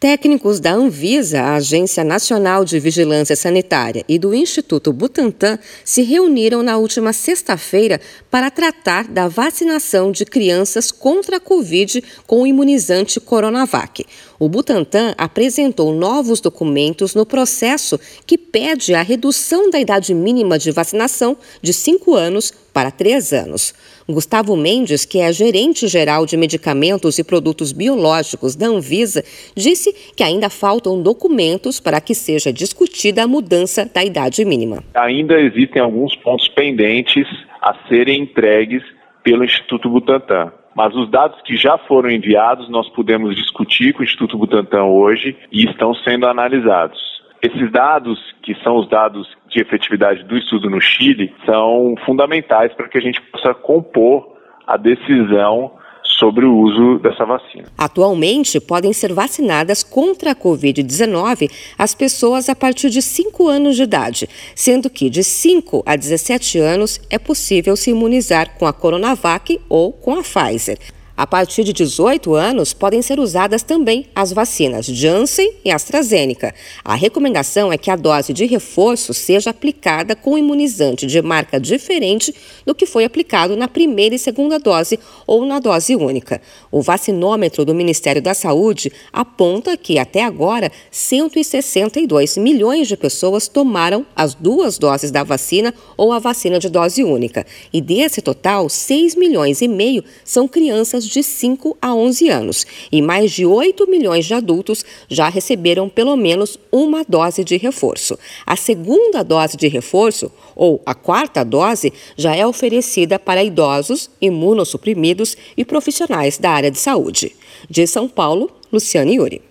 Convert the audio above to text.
Técnicos da Anvisa, a Agência Nacional de Vigilância Sanitária, e do Instituto Butantan se reuniram na última sexta-feira para tratar da vacinação de crianças contra a Covid com o imunizante Coronavac. O Butantan apresentou novos documentos no processo que pede a redução da idade mínima de vacinação de 5 anos para 3 anos. Gustavo Mendes, que é gerente geral de medicamentos e produtos biológicos da Anvisa, disse que ainda faltam documentos para que seja discutida a mudança da idade mínima. Ainda existem alguns pontos pendentes a serem entregues pelo Instituto Butantan. Mas os dados que já foram enviados, nós pudemos discutir com o Instituto Butantan hoje e estão sendo analisados. Esses dados, que são os dados de efetividade do estudo no Chile, são fundamentais para que a gente possa compor a decisão sobre o uso dessa vacina. Atualmente, podem ser vacinadas contra a Covid-19 as pessoas a partir de 5 anos de idade, sendo que de 5 a 17 anos é possível se imunizar com a Coronavac ou com a Pfizer. A partir de 18 anos, podem ser usadas também as vacinas Janssen e AstraZeneca. A recomendação é que a dose de reforço seja aplicada com imunizante de marca diferente do que foi aplicado na primeira e segunda dose ou na dose única. O vacinômetro do Ministério da Saúde aponta que, até agora, 162 milhões de pessoas tomaram as duas doses da vacina ou a vacina de dose única. E desse total, 6 milhões e meio são crianças de 5 a 11 anos e mais de 8 milhões de adultos já receberam pelo menos uma dose de reforço. A segunda dose de reforço, ou a quarta dose, já é oferecida para idosos, imunossuprimidos e profissionais da área de saúde. De São Paulo, Luciane Yuri.